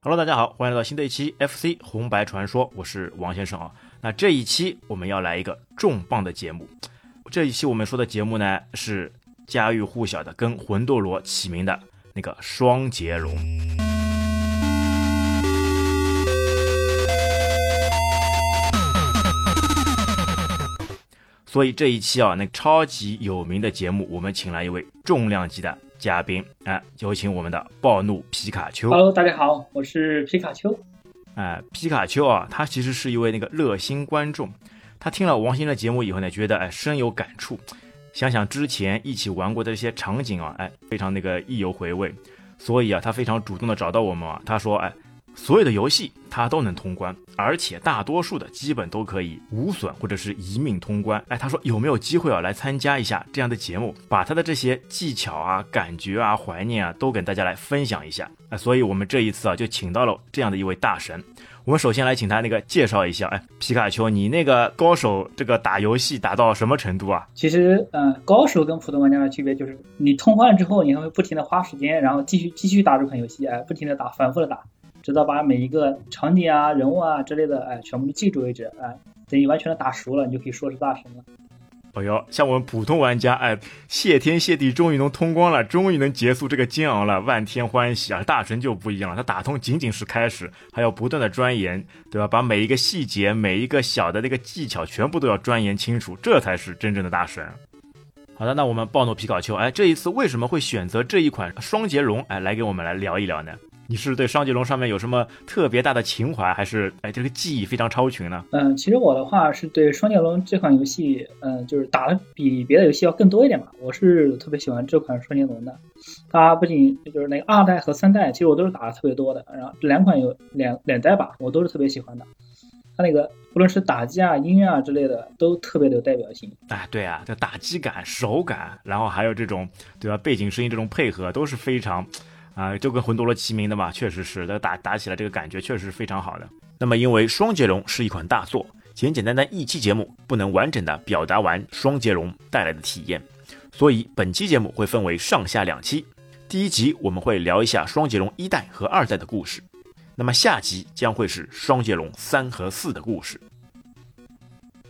Hello，大家好，欢迎来到新的一期 FC 红白传说，我是王先生啊。那这一期我们要来一个重磅的节目，这一期我们说的节目呢是家喻户晓的，跟魂斗罗齐名的那个双截龙。所以这一期啊，那个超级有名的节目，我们请来一位重量级的。嘉宾哎，有请我们的暴怒皮卡丘。Hello，大家好，我是皮卡丘。哎，皮卡丘啊，他其实是一位那个热心观众。他听了王鑫的节目以后呢，觉得哎深有感触，想想之前一起玩过的这些场景啊，哎非常那个意犹回味。所以啊，他非常主动的找到我们啊，他说哎。所有的游戏他都能通关，而且大多数的基本都可以无损或者是一命通关。哎，他说有没有机会啊来参加一下这样的节目，把他的这些技巧啊、感觉啊、怀念啊都跟大家来分享一下。哎，所以我们这一次啊就请到了这样的一位大神。我们首先来请他那个介绍一下，哎，皮卡丘，你那个高手这个打游戏打到什么程度啊？其实，嗯，高手跟普通玩家的区别就是你通关之后，你还会不停的花时间，然后继续继续打这款游戏，哎，不停的打，反复的打。直到把每一个场景啊、人物啊之类的，哎，全部都记住为止，哎，等你完全的打熟了，你就可以说是大神了。哎呦，像我们普通玩家，哎，谢天谢地，终于能通关了，终于能结束这个煎熬了，万天欢喜啊！大神就不一样了，他打通仅仅是开始，还要不断的钻研，对吧？把每一个细节、每一个小的那个技巧，全部都要钻研清楚，这才是真正的大神。好的，那我们暴怒皮卡丘，哎，这一次为什么会选择这一款双截龙，哎，来给我们来聊一聊呢？你是对双截龙上面有什么特别大的情怀，还是哎这个记忆非常超群呢？嗯，其实我的话是对双截龙这款游戏，嗯，就是打的比别的游戏要更多一点吧。我是特别喜欢这款双截龙的，它不仅就是那个二代和三代，其实我都是打的特别多的。然后两款有两两代吧，我都是特别喜欢的。它那个不论是打击啊、音乐啊之类的，都特别的有代表性。哎，对啊，这打击感、手感，然后还有这种对吧，背景声音这种配合都是非常。啊，就跟魂斗罗齐名的嘛，确实是，那打打起来这个感觉确实是非常好的。那么，因为双截龙是一款大作，简简单单一期节目不能完整的表达完双截龙带来的体验，所以本期节目会分为上下两期。第一集我们会聊一下双截龙一代和二代的故事，那么下集将会是双截龙三和四的故事。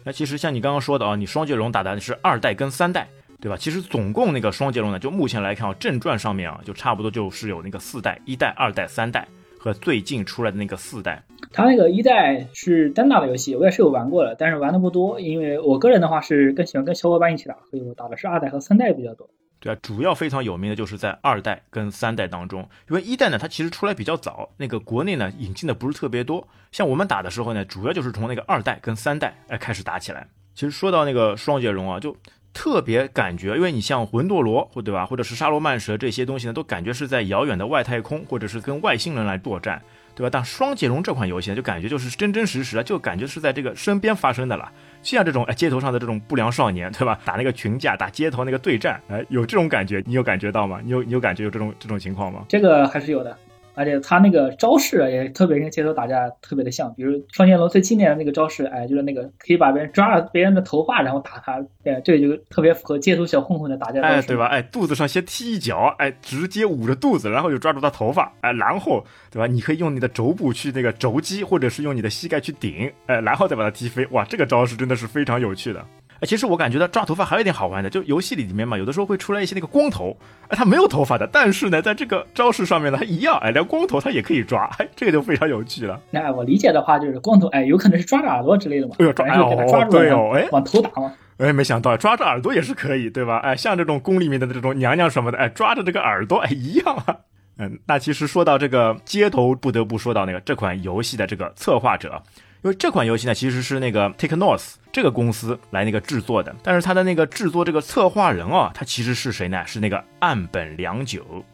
那其实像你刚刚说的啊，你双截龙打的是二代跟三代。对吧？其实总共那个双截龙呢，就目前来看啊，正传上面啊，就差不多就是有那个四代、一代、二代、三代和最近出来的那个四代。它那个一代是单打的游戏，我也是有玩过的，但是玩的不多，因为我个人的话是更喜欢跟小伙伴一起打，所以我打的是二代和三代比较多。对啊，主要非常有名的就是在二代跟三代当中，因为一代呢，它其实出来比较早，那个国内呢引进的不是特别多。像我们打的时候呢，主要就是从那个二代跟三代哎开始打起来。其实说到那个双截龙啊，就。特别感觉，因为你像魂斗罗或对吧，或者是沙罗曼蛇这些东西呢，都感觉是在遥远的外太空，或者是跟外星人来作战，对吧？但双截龙这款游戏呢，就感觉就是真真实实的，就感觉是在这个身边发生的了。就像这种哎街头上的这种不良少年，对吧？打那个群架，打街头那个对战，哎，有这种感觉，你有感觉到吗？你有你有感觉有这种这种情况吗？这个还是有的。而且他那个招式也特别跟街头打架特别的像，比如双截龙最经典的那个招式，哎，就是那个可以把别人抓了别人的头发，然后打他，哎，这个就特别符合街头小混混的打架哎，对吧？哎，肚子上先踢一脚，哎，直接捂着肚子，然后就抓住他头发，哎，然后，对吧？你可以用你的肘部去那个肘击，或者是用你的膝盖去顶，哎，然后再把他踢飞，哇，这个招式真的是非常有趣的。哎，其实我感觉到抓头发还有一点好玩的，就游戏里里面嘛，有的时候会出来一些那个光头，哎，他没有头发的，但是呢，在这个招式上面呢，他一样，哎，连光头他也可以抓，哎，这个就非常有趣了。那我理解的话，就是光头，哎，有可能是抓着耳朵之类的嘛，哎呦，抓住，对哦，哎，往头打嘛。哎，没想到抓着耳朵也是可以，对吧？哎，像这种宫里面的这种娘娘什么的，哎，抓着这个耳朵，哎，一样啊。嗯，那其实说到这个街头，不得不说到那个这款游戏的这个策划者。因为这款游戏呢，其实是那个 Take North 这个公司来那个制作的，但是它的那个制作这个策划人啊，他其实是谁呢？是那个岸本良久。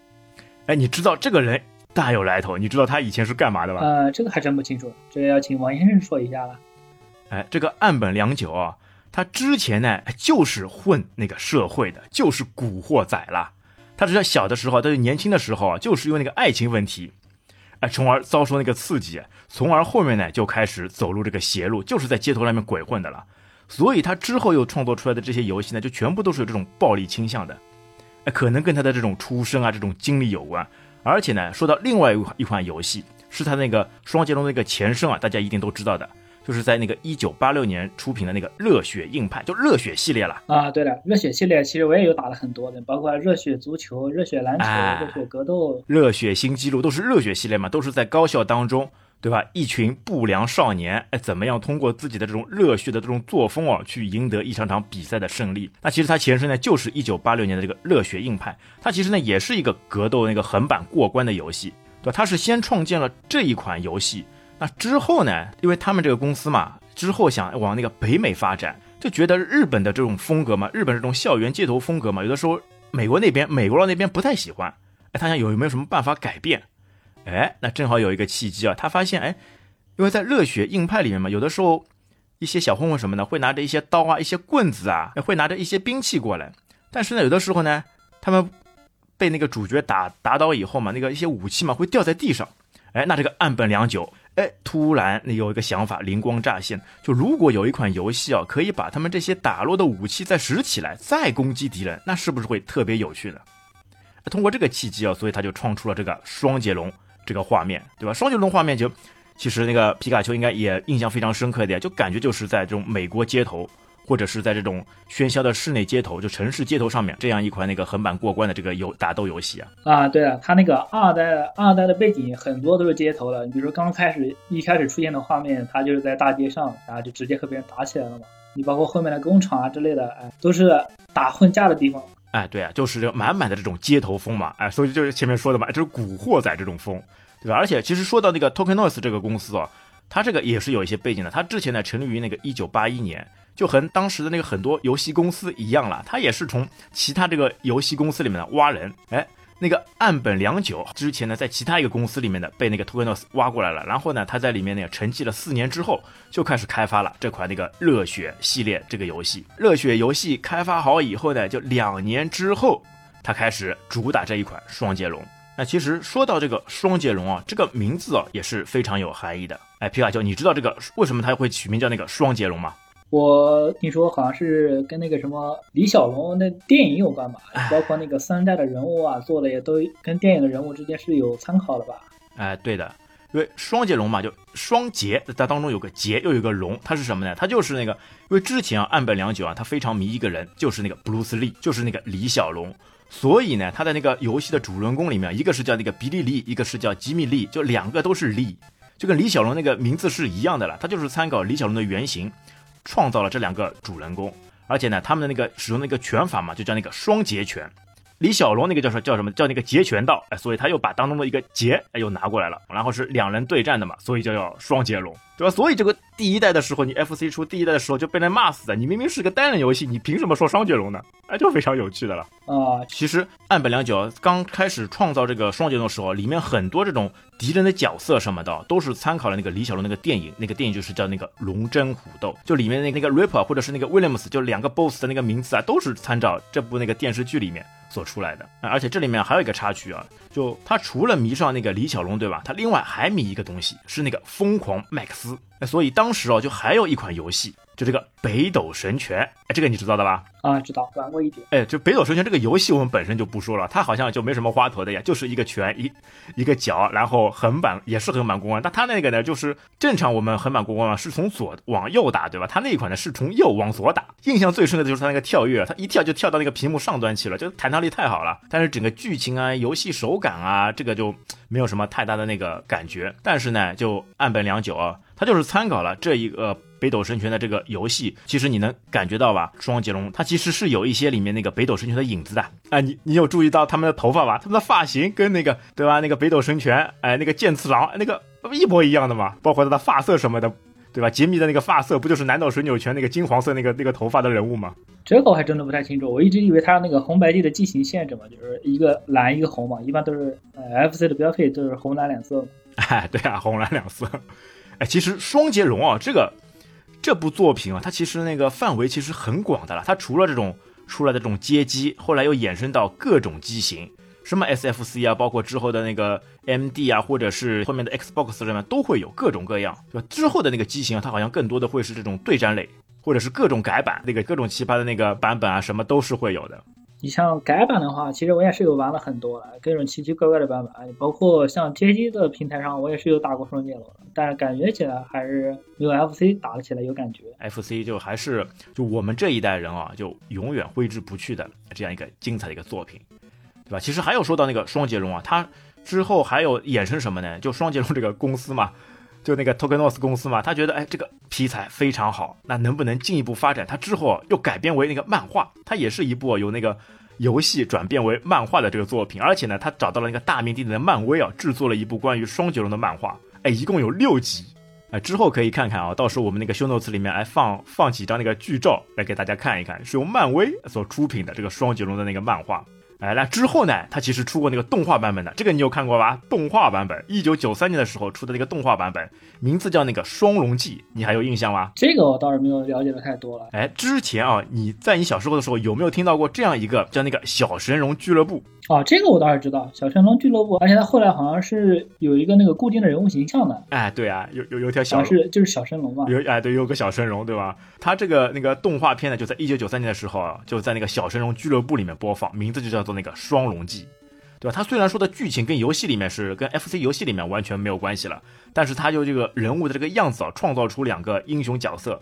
哎，你知道这个人大有来头？你知道他以前是干嘛的吧？呃，这个还真不清楚，这个要请王先生说一下了。哎，这个岸本良久啊，他之前呢就是混那个社会的，就是古惑仔了。他只在小的时候，他就年轻的时候啊，就是因为那个爱情问题，从而遭受那个刺激，从而后面呢就开始走入这个邪路，就是在街头上面鬼混的了。所以他之后又创作出来的这些游戏呢，就全部都是有这种暴力倾向的，哎，可能跟他的这种出身啊、这种经历有关。而且呢，说到另外一款一款游戏，是他那个双截龙的一个前身啊，大家一定都知道的。就是在那个一九八六年出品的那个《热血硬派》，就热血系列了啊。对了，热血系列其实我也有打了很多的，包括热血足球、热血篮球、热血格斗、热血新纪录，都是热血系列嘛，都是在高校当中，对吧？一群不良少年，哎，怎么样通过自己的这种热血的这种作风哦，去赢得一场场比赛的胜利？那其实它前身呢，就是一九八六年的这个《热血硬派》，它其实呢也是一个格斗那个横版过关的游戏，对吧？它是先创建了这一款游戏。那之后呢？因为他们这个公司嘛，之后想往那个北美发展，就觉得日本的这种风格嘛，日本这种校园街头风格嘛，有的时候美国那边、美国佬那边不太喜欢。哎，他想有没有什么办法改变？哎，那正好有一个契机啊，他发现哎，因为在热血硬派里面嘛，有的时候一些小混混什么的会拿着一些刀啊、一些棍子啊，会拿着一些兵器过来。但是呢，有的时候呢，他们被那个主角打打倒以后嘛，那个一些武器嘛会掉在地上。哎，那这个岸本良久。哎，突然你有一个想法灵光乍现，就如果有一款游戏啊，可以把他们这些打落的武器再拾起来，再攻击敌人，那是不是会特别有趣呢？通过这个契机啊，所以他就创出了这个双截龙这个画面，对吧？双截龙画面就其实那个皮卡丘应该也印象非常深刻一点，就感觉就是在这种美国街头。或者是在这种喧嚣的室内街头，就城市街头上面，这样一款那个横版过关的这个游打斗游戏啊啊，对了，它那个二代二代的背景很多都是街头的，你比如说刚开始一开始出现的画面，它就是在大街上，然后就直接和别人打起来了嘛。你包括后面的工厂啊之类的，哎，都是打混架的地方。哎，对啊，就是这满满的这种街头风嘛，哎，所以就是前面说的嘛，就是古惑仔这种风，对吧？而且其实说到那个 Token Noise 这个公司哦，它这个也是有一些背景的，它之前呢成立于那个一九八一年。就和当时的那个很多游戏公司一样了，他也是从其他这个游戏公司里面的挖人。哎，那个岸本良久之前呢，在其他一个公司里面的被那个 Tokenos 挖过来了，然后呢，他在里面呢沉寂了四年之后，就开始开发了这款那个热血系列这个游戏。热血游戏开发好以后呢，就两年之后，他开始主打这一款双截龙。那其实说到这个双截龙啊，这个名字啊也是非常有含义的。哎，皮卡丘，你知道这个为什么它会取名叫那个双截龙吗？我听说好像是跟那个什么李小龙那电影有关吧，包括那个三代的人物啊，做的也都跟电影的人物之间是有参考的吧？哎，对的，因为双截龙嘛，就双截，它当中有个截，又有个龙，它是什么呢？它就是那个，因为之前啊，岸本良久啊，他非常迷一个人，就是那个布鲁斯利，就是那个李小龙，所以呢，他的那个游戏的主人公里面，一个是叫那个比利利，一个是叫吉米利，就两个都是利，就跟李小龙那个名字是一样的了，他就是参考李小龙的原型。创造了这两个主人公，而且呢，他们的那个使用那个拳法嘛，就叫那个双截拳。李小龙那个叫什叫什么叫那个截拳道，哎，所以他又把当中的一个截哎又拿过来了，然后是两人对战的嘛，所以就叫双截龙，对吧？所以这个第一代的时候，你 FC 出第一代的时候就被人骂死的，你明明是个单人游戏，你凭什么说双截龙呢？哎，就非常有趣的了啊。其实岸本良久刚开始创造这个双截龙的时候，里面很多这种敌人的角色什么的，都是参考了那个李小龙那个电影，那个电影就是叫那个龙争虎斗，就里面那那个 Ripper 或者是那个 Williams，就两个 BOSS 的那个名字啊，都是参照这部那个电视剧里面。所出来的，而且这里面还有一个插曲啊，就他除了迷上那个李小龙，对吧？他另外还迷一个东西，是那个疯狂麦克斯。所以当时啊，就还有一款游戏。就这个北斗神拳，哎，这个你知道的吧？啊，知道，玩过一点。哎，就北斗神拳这个游戏，我们本身就不说了，它好像就没什么花头的呀，就是一个拳一一个脚，然后横版也是横版过关。但它那个呢，就是正常我们横版过关嘛，是从左往右打，对吧？它那一款呢是从右往左打。印象最深的就是它那个跳跃，它一跳就跳到那个屏幕上端去了，就弹跳力太好了。但是整个剧情啊、游戏手感啊，这个就没有什么太大的那个感觉。但是呢，就岸本良久啊，他就是参考了这一个。北斗神拳的这个游戏，其实你能感觉到吧？双截龙它其实是有一些里面那个北斗神拳的影子的。哎，你你有注意到他们的头发吧？他们的发型跟那个对吧？那个北斗神拳，哎，那个剑次郎那个一模一样的嘛？包括他的发色什么的，对吧？杰米的那个发色不就是南斗神拳那个金黄色那个那个头发的人物吗？这个我还真的不太清楚，我一直以为他那个红白地的机型限制嘛，就是一个蓝一个红嘛，一般都是呃 FC 的标配都是红蓝两色。哎，对啊，红蓝两色。哎，其实双截龙啊，这个。这部作品啊，它其实那个范围其实很广的了。它除了这种出来的这种街机，后来又衍生到各种机型，什么 SFC 啊，包括之后的那个 MD 啊，或者是后面的 Xbox 上面都会有各种各样，对吧？之后的那个机型啊，它好像更多的会是这种对战类，或者是各种改版，那个各种奇葩的那个版本啊，什么都是会有的。你像改版的话，其实我也是有玩了很多了，各种奇奇怪怪的版本，包括像街机的平台上，我也是有打过双截龙，但是感觉起来还是没有 FC 打的起来有感觉。FC 就还是就我们这一代人啊，就永远挥之不去的这样一个精彩的一个作品，对吧？其实还有说到那个双截龙啊，它之后还有衍生什么呢？就双截龙这个公司嘛，就那个 Tokenos 公司嘛，他觉得哎这个题材非常好，那能不能进一步发展？他之后又改编为那个漫画，它也是一部由那个。游戏转变为漫画的这个作品，而且呢，他找到了那个大名鼎鼎的漫威啊，制作了一部关于双截龙的漫画，哎，一共有六集，哎，之后可以看看啊，到时候我们那个修 notes 里面来放放几张那个剧照来给大家看一看，是由漫威所出品的这个双截龙的那个漫画。哎，那之后呢？他其实出过那个动画版本的，这个你有看过吧？动画版本，一九九三年的时候出的那个动画版本，名字叫那个《双龙记》，你还有印象吗？这个我倒是没有了解的太多了。哎，之前啊，你在你小时候的时候有没有听到过这样一个叫那个小神龙俱乐部？哦，这个我倒是知道，小神龙俱乐部，而且它后来好像是有一个那个固定的人物形象的。哎，对啊，有有有条小是就是小神龙嘛。有哎，对，有个小神龙，对吧？它这个那个动画片呢，就在一九九三年的时候，就在那个小神龙俱乐部里面播放，名字就叫做那个《双龙记》，对吧？他虽然说的剧情跟游戏里面是跟 FC 游戏里面完全没有关系了，但是他就这个人物的这个样子啊，创造出两个英雄角色，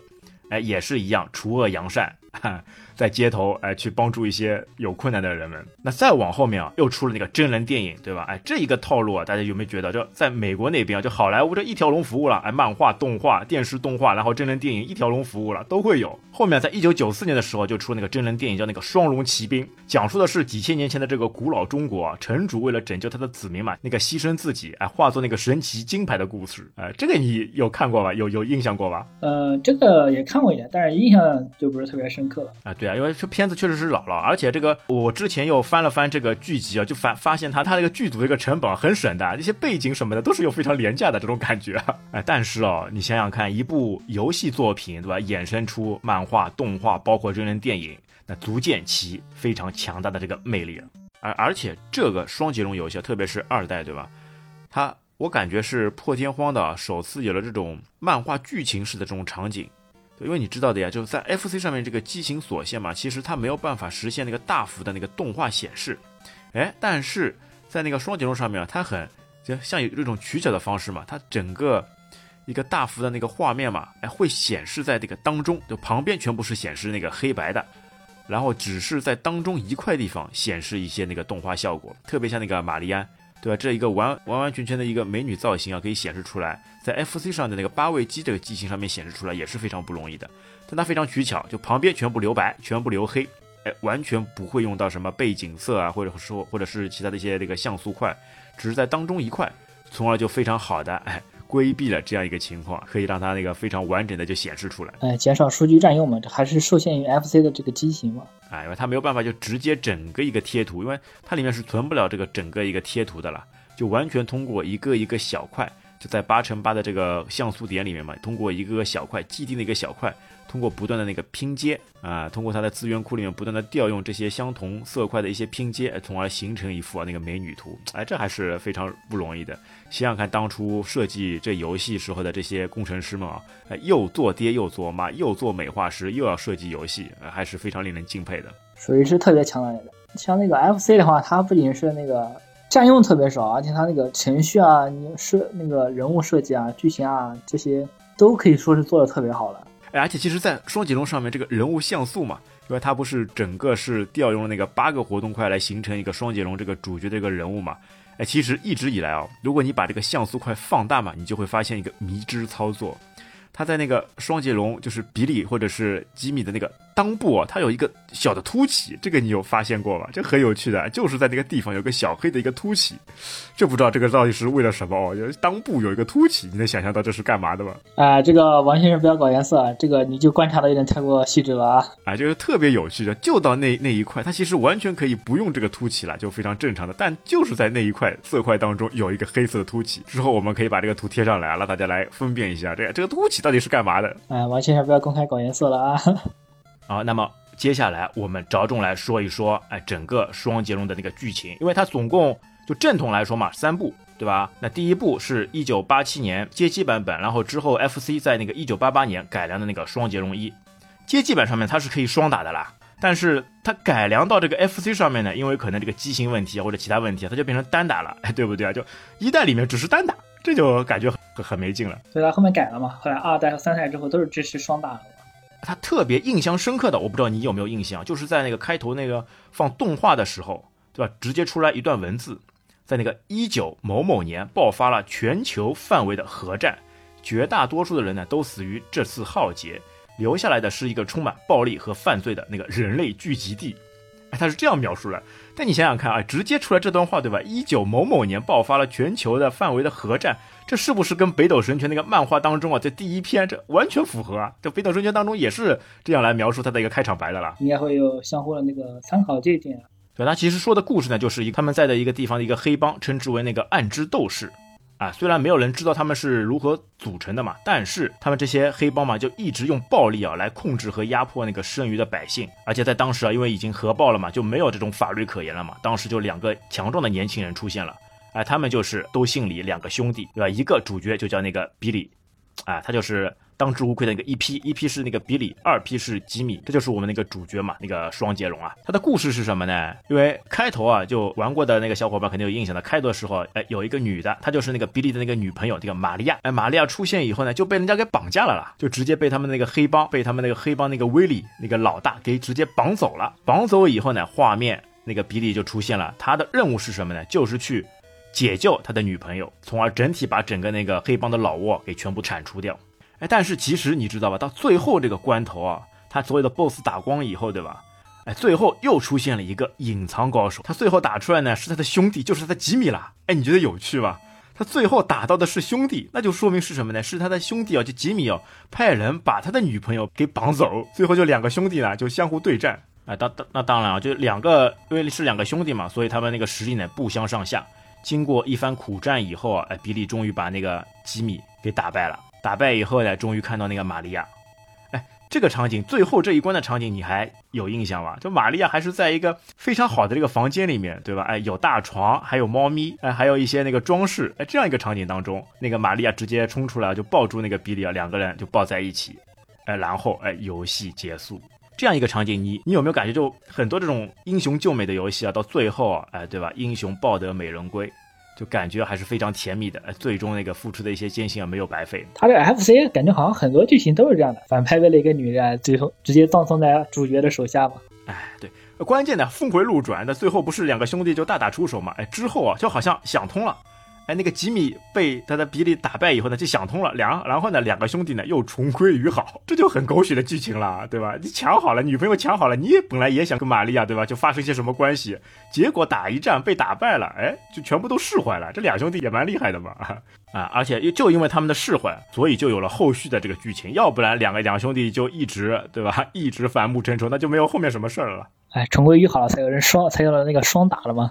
哎，也是一样除恶扬善。在街头哎，去帮助一些有困难的人们。那再往后面啊，又出了那个真人电影，对吧？哎，这一个套路啊，大家有没有觉得，就在美国那边啊，就好莱坞这一条龙服务了，哎，漫画、动画、电视动画，然后真人电影一条龙服务了，都会有。后面在一九九四年的时候，就出那个真人电影，叫那个《双龙骑兵》，讲述的是几千年前的这个古老中国，啊城主为了拯救他的子民嘛，那个牺牲自己，哎，化作那个神奇金牌的故事。哎，这个你有看过吧？有有印象过吧？呃，这个也看过一点，但是印象就不是特别深刻了。啊，对对啊，因为这片子。确实是老了，而且这个我之前又翻了翻这个剧集啊，就发发现他他那个剧组这个成本很省的，这些背景什么的都是有非常廉价的这种感觉。哎，但是哦，你想想看，一部游戏作品对吧，衍生出漫画、动画，包括真人电影，那足见其非常强大的这个魅力。而而且这个双截龙游戏，特别是二代对吧，它我感觉是破天荒的首次有了这种漫画剧情式的这种场景。因为你知道的呀，就是在 FC 上面这个机型锁限嘛，其实它没有办法实现那个大幅的那个动画显示，哎，但是在那个双截龙上面，它很就像有这种取巧的方式嘛，它整个一个大幅的那个画面嘛，哎，会显示在这个当中，就旁边全部是显示那个黑白的，然后只是在当中一块地方显示一些那个动画效果，特别像那个玛丽安。对吧？这一个完完完全全的一个美女造型啊，可以显示出来，在 FC 上的那个八位机这个机型上面显示出来也是非常不容易的。但它非常取巧，就旁边全部留白，全部留黑，哎，完全不会用到什么背景色啊，或者说或者是其他的一些这个像素块，只是在当中一块，从而就非常好的哎。规避了这样一个情况，可以让它那个非常完整的就显示出来。哎，减少数据占用嘛，这还是受限于 FC 的这个机型嘛。哎，因为它没有办法就直接整个一个贴图，因为它里面是存不了这个整个一个贴图的了，就完全通过一个一个小块，就在八乘八的这个像素点里面嘛，通过一个个小块既定的一个小块。通过不断的那个拼接啊，通过它的资源库里面不断的调用这些相同色块的一些拼接，从而形成一幅啊那个美女图。哎，这还是非常不容易的。想想看，当初设计这游戏时候的这些工程师们啊，又做爹又做妈，又做美化师，又要设计游戏，还是非常令人敬佩的。属于是特别强的人。像那个 FC 的话，它不仅是那个占用特别少，而且它那个程序啊、你设那个人物设计啊、剧情啊这些，都可以说是做的特别好了。哎而且其实，在双截龙上面，这个人物像素嘛，因为它不是整个是调用了那个八个活动块来形成一个双截龙这个主角的一个人物嘛？哎，其实一直以来啊，如果你把这个像素块放大嘛，你就会发现一个迷之操作，它在那个双截龙就是比利或者是吉米的那个。裆部啊，它有一个小的凸起，这个你有发现过吗？这很有趣的，就是在那个地方有个小黑的一个凸起，这不知道这个到底是为了什么哦？裆部有一个凸起，你能想象到这是干嘛的吗？啊，这个王先生不要搞颜色，这个你就观察的有点太过细致了啊！啊，就是特别有趣的，就到那那一块，它其实完全可以不用这个凸起了，就非常正常的，但就是在那一块色块当中有一个黑色的凸起。之后我们可以把这个图贴上来，让大家来分辨一下，这个这个凸起到底是干嘛的？哎，王先生不要公开搞颜色了啊！好，那么接下来我们着重来说一说，哎，整个双截龙的那个剧情，因为它总共就正统来说嘛，三部，对吧？那第一部是一九八七年街机版本，然后之后 FC 在那个一九八八年改良的那个双截龙一，街机版上面它是可以双打的啦，但是它改良到这个 FC 上面呢，因为可能这个机型问题或者其他问题，它就变成单打了，哎，对不对啊？就一代里面只是单打，这就感觉很很没劲了。所以它后面改了嘛，后来二代和三代之后都是支持双打的。他特别印象深刻的，我不知道你有没有印象，就是在那个开头那个放动画的时候，对吧？直接出来一段文字，在那个一九某某年爆发了全球范围的核战，绝大多数的人呢都死于这次浩劫，留下来的是一个充满暴力和犯罪的那个人类聚集地。哎，他是这样描述的。但你想想看啊，直接出来这段话，对吧？一九某某年爆发了全球的范围的核战。这是不是跟《北斗神拳》那个漫画当中啊，这第一篇这完全符合啊？这《北斗神拳》当中也是这样来描述他的一个开场白的啦，应该会有相互的那个参考这一点。啊对，他其实说的故事呢，就是一他们在的一个地方的一个黑帮，称之为那个暗之斗士啊。虽然没有人知道他们是如何组成的嘛，但是他们这些黑帮嘛，就一直用暴力啊来控制和压迫那个剩余的百姓。而且在当时啊，因为已经核爆了嘛，就没有这种法律可言了嘛。当时就两个强壮的年轻人出现了。哎，他们就是都姓李，两个兄弟，对吧？一个主角就叫那个比利，哎，他就是当之无愧的那个一批一批是那个比利，二批是吉米，这就是我们那个主角嘛，那个双截龙啊。他的故事是什么呢？因为开头啊，就玩过的那个小伙伴肯定有印象的。开头的时候，哎，有一个女的，她就是那个比利的那个女朋友，这个玛利亚。哎，玛利亚出现以后呢，就被人家给绑架了啦，就直接被他们那个黑帮，被他们那个黑帮那个威利那个老大给直接绑走了。绑走以后呢，画面那个比利就出现了，他的任务是什么呢？就是去。解救他的女朋友，从而整体把整个那个黑帮的老窝给全部铲除掉。哎，但是其实你知道吧，到最后这个关头啊，他所有的 BOSS 打光以后，对吧？哎，最后又出现了一个隐藏高手，他最后打出来呢是他的兄弟，就是他的吉米啦。哎，你觉得有趣吧？他最后打到的是兄弟，那就说明是什么呢？是他的兄弟啊，就吉米哦，派人把他的女朋友给绑走，最后就两个兄弟呢就相互对战。哎，当当那当然啊，就两个，因为是两个兄弟嘛，所以他们那个实力呢不相上下。经过一番苦战以后啊，哎，比利终于把那个吉米给打败了。打败以后呢，终于看到那个玛利亚。哎，这个场景最后这一关的场景你还有印象吗？就玛利亚还是在一个非常好的这个房间里面，对吧？哎，有大床，还有猫咪，哎，还有一些那个装饰。哎，这样一个场景当中，那个玛利亚直接冲出来就抱住那个比利啊，两个人就抱在一起。哎，然后哎，游戏结束。这样一个场景，你你有没有感觉，就很多这种英雄救美的游戏啊，到最后啊，哎，对吧？英雄抱得美人归，就感觉还是非常甜蜜的。最终那个付出的一些艰辛啊，没有白费。他这 FC 感觉好像很多剧情都是这样的，反派为了一个女人，最后直接葬送在主角的手下嘛。哎，对，关键的峰回路转，那最后不是两个兄弟就大打出手嘛？哎，之后啊，就好像想通了。哎，那个吉米被他的比利打败以后呢，就想通了，两然后呢，两个兄弟呢又重归于好，这就很狗血的剧情了，对吧？你抢好了女朋友抢好了，你也本来也想跟玛利亚，对吧？就发生些什么关系，结果打一战被打败了，哎，就全部都释怀了。这两兄弟也蛮厉害的嘛，啊，而且就因为他们的释怀，所以就有了后续的这个剧情，要不然两个两兄弟就一直对吧，一直反目成仇，那就没有后面什么事儿了。哎，重归于好了，才有人双才有了那个双打了吗？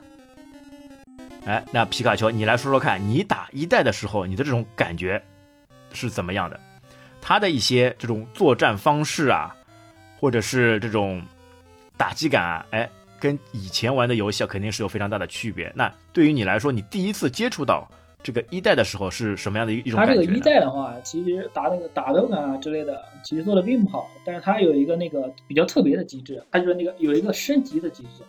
哎，那皮卡丘，你来说说看，你打一代的时候，你的这种感觉是怎么样的？他的一些这种作战方式啊，或者是这种打击感啊，哎，跟以前玩的游戏啊，肯定是有非常大的区别。那对于你来说，你第一次接触到这个一代的时候是什么样的一一种感觉？他这个一代的话，其实打那个打斗感啊之类的，其实做的并不好。但是它有一个那个比较特别的机制，它就是那个有一个升级的机制。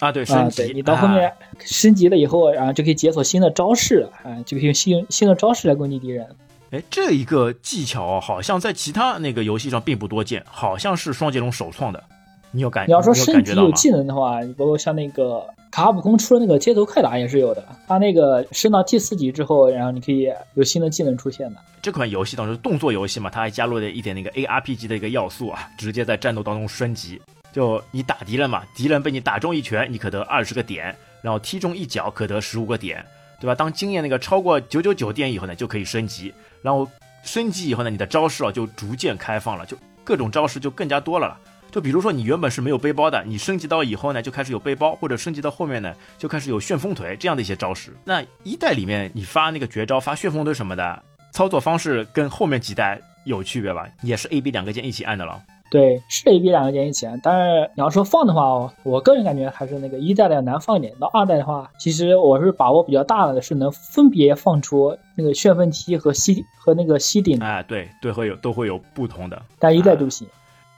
啊，对，升级，你到后面升级了以后，然后就可以解锁新的招式，啊，就可以用新新的招式来攻击敌人。哎，这一个技巧好像在其他那个游戏上并不多见，好像是双截龙首创的。你有感？你要说升级有技能的话，包括像那个卡普空出的那个街头快打也是有的。它那个升到第四级之后，然后你可以有新的技能出现的。这款游戏当中动作游戏嘛，它还加入了一点那个 ARPG 的一个要素啊，直接在战斗当中升级。就你打敌人嘛，敌人被你打中一拳，你可得二十个点，然后踢中一脚可得十五个点，对吧？当经验那个超过九九九点以后呢，就可以升级，然后升级以后呢，你的招式啊就逐渐开放了，就各种招式就更加多了。就比如说你原本是没有背包的，你升级到以后呢，就开始有背包，或者升级到后面呢，就开始有旋风腿这样的一些招式。那一代里面你发那个绝招发旋风腿什么的，操作方式跟后面几代有区别吧？也是 A、B 两个键一起按的了。对，是 A、B 两个键一起按，但是你要说放的话，我个人感觉还是那个一代的难放一点。到二代的话，其实我是把握比较大的，是能分别放出那个旋风梯和吸和那个吸顶。哎，对对，会有都会有不同的，但一代都行。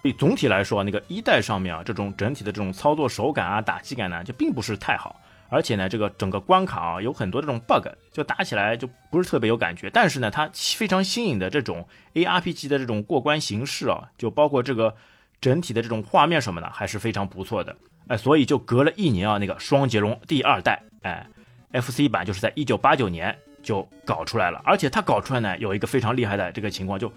所以总体来说，那个一代上面啊，这种整体的这种操作手感啊、打击感呢，就并不是太好。而且呢，这个整个关卡啊，有很多这种 bug，就打起来就不是特别有感觉。但是呢，它非常新颖的这种 ARPG 的这种过关形式啊，就包括这个整体的这种画面什么的，还是非常不错的。哎，所以就隔了一年啊，那个双截龙第二代，哎，FC 版就是在一九八九年就搞出来了。而且它搞出来呢，有一个非常厉害的这个情况，就。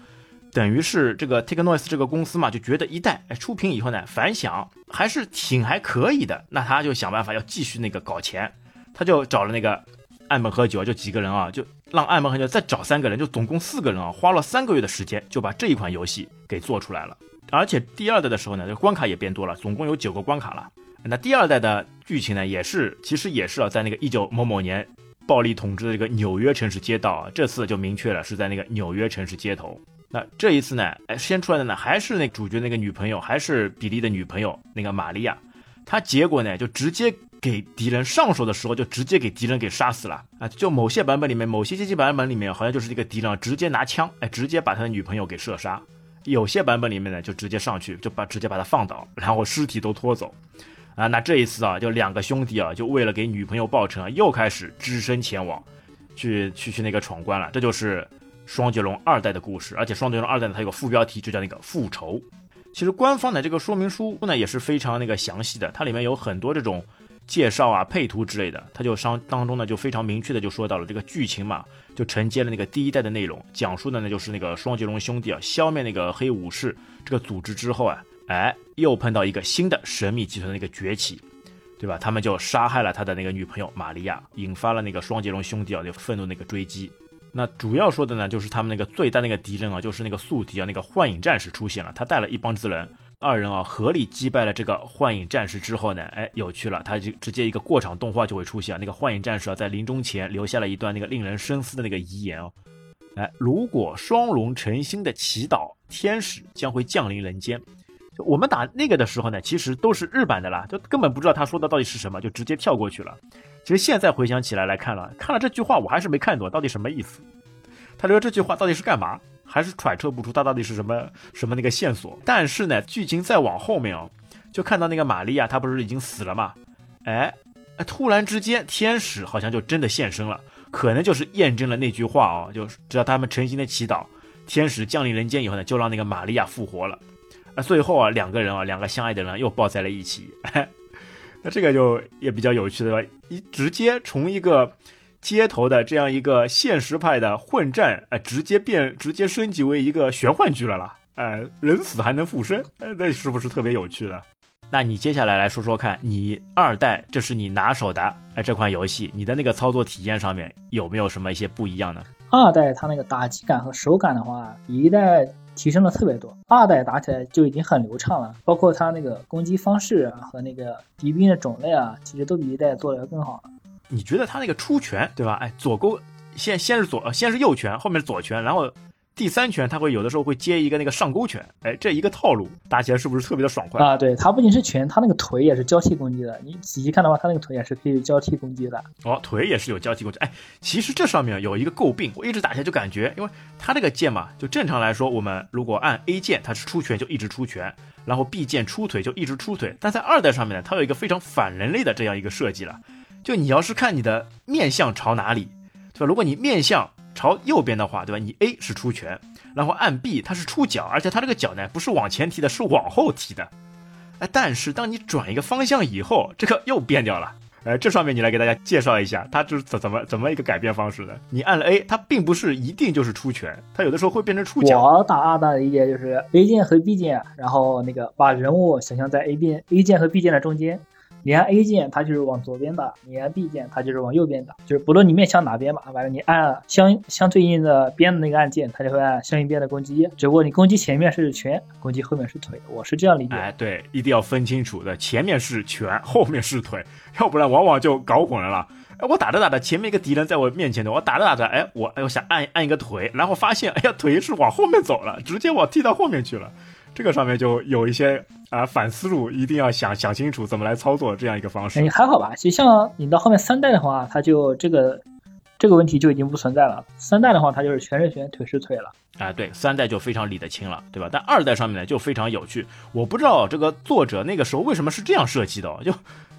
等于是这个 Take Noise 这个公司嘛，就觉得一代哎出品以后呢，反响还是挺还可以的，那他就想办法要继续那个搞钱，他就找了那个岸本和久就几个人啊，就让岸本和久再找三个人，就总共四个人啊，花了三个月的时间就把这一款游戏给做出来了。而且第二代的时候呢，这关卡也变多了，总共有九个关卡了。那第二代的剧情呢，也是其实也是啊，在那个一九某某年暴力统治的这个纽约城市街道啊，这次就明确了是在那个纽约城市街头。那这一次呢，哎，先出来的呢还是那主角那个女朋友，还是比利的女朋友那个玛利亚，她结果呢就直接给敌人上手的时候就直接给敌人给杀死了啊！就某些版本里面，某些阶级版本里面好像就是这个敌人直接拿枪，哎，直接把他的女朋友给射杀；有些版本里面呢就直接上去就把直接把他放倒，然后尸体都拖走啊！那这一次啊，就两个兄弟啊，就为了给女朋友报仇啊，又开始只身前往去去去那个闯关了，这就是。双截龙二代的故事，而且双截龙二代呢，它有个副标题，就叫那个复仇。其实官方的这个说明书呢也是非常那个详细的，它里面有很多这种介绍啊、配图之类的。它就商当中呢就非常明确的就说到了这个剧情嘛，就承接了那个第一代的内容，讲述的呢就是那个双截龙兄弟啊消灭那个黑武士这个组织之后啊，哎又碰到一个新的神秘集团的那个崛起，对吧？他们就杀害了他的那个女朋友玛利亚，引发了那个双截龙兄弟啊就愤怒那个追击。那主要说的呢，就是他们那个最大那个敌人啊，就是那个宿敌啊，那个幻影战士出现了。他带了一帮子人，二人啊合力击败了这个幻影战士之后呢，哎，有趣了，他就直接一个过场动画就会出现。那个幻影战士啊，在临终前留下了一段那个令人深思的那个遗言哦，哎，如果双龙诚心的祈祷，天使将会降临人间。我们打那个的时候呢，其实都是日版的啦，就根本不知道他说的到底是什么，就直接跳过去了。其实现在回想起来来看了，看了这句话，我还是没看懂到底什么意思。他留这句话到底是干嘛？还是揣测不出他到底是什么什么那个线索？但是呢，剧情再往后面啊，就看到那个玛利亚，她不是已经死了吗？哎，突然之间，天使好像就真的现身了，可能就是验证了那句话啊，就只要他们诚心的祈祷，天使降临人间以后呢，就让那个玛利亚复活了。啊，最后啊，两个人啊，两个相爱的人又抱在了一起。那这个就也比较有趣的吧？一直接从一个街头的这样一个现实派的混战，哎，直接变直接升级为一个玄幻剧了啦！哎，人死还能复生，哎，那是不是特别有趣的？那你接下来来说说看，你二代这是你拿手的哎，这款游戏你的那个操作体验上面有没有什么一些不一样呢？二代它那个打击感和手感的话，一代。提升了特别多，二代打起来就已经很流畅了，包括它那个攻击方式啊和那个敌兵的种类啊，其实都比一代做的要更好了。你觉得它那个出拳对吧？哎，左勾先先是左，先是右拳，后面是左拳，然后。第三拳他会有的时候会接一个那个上勾拳，哎，这一个套路打起来是不是特别的爽快啊？对，他不仅是拳，他那个腿也是交替攻击的。你仔细看的话，他那个腿也是可以交替攻击的。哦，腿也是有交替攻击。哎，其实这上面有一个诟病，我一直打起来就感觉，因为他这个键嘛，就正常来说，我们如果按 A 键，它是出拳就一直出拳，然后 B 键出腿就一直出腿。但在二代上面呢，它有一个非常反人类的这样一个设计了，就你要是看你的面向朝哪里，对吧？如果你面向朝右边的话，对吧？你 A 是出拳。然后按 B，它是出脚，而且它这个脚呢不是往前踢的，是往后踢的。哎，但是当你转一个方向以后，这个又变掉了。哎，这上面你来给大家介绍一下，它就是怎怎么怎么一个改变方式的？你按了 A，它并不是一定就是出拳，它有的时候会变成出脚。我打二的理解就是 A 键和 B 键，然后那个把人物想象在 A 键 A 键和 B 键的中间。你按 A 键，它就是往左边打；你按 B 键，它就是往右边打。就是不论你面向哪边嘛，反正你按相相对应的边的那个按键，它就会按相应边的攻击。只不过你攻击前面是拳，攻击后面是腿。我是这样理解。哎，对，一定要分清楚的，前面是拳，后面是腿，要不然往往就搞混了啦。哎，我打着打着，前面一个敌人在我面前的，我打着打着，哎，我哎我想按按一个腿，然后发现，哎呀，腿是往后面走了，直接我踢到后面去了。这个上面就有一些啊反思路，一定要想想清楚怎么来操作这样一个方式。哎，还好吧？其实像你到后面三代的话，它就这个这个问题就已经不存在了。三代的话，它就是全是拳，腿是腿了。啊，对，三代就非常理得清了，对吧？但二代上面呢就非常有趣，我不知道这个作者那个时候为什么是这样设计的，就，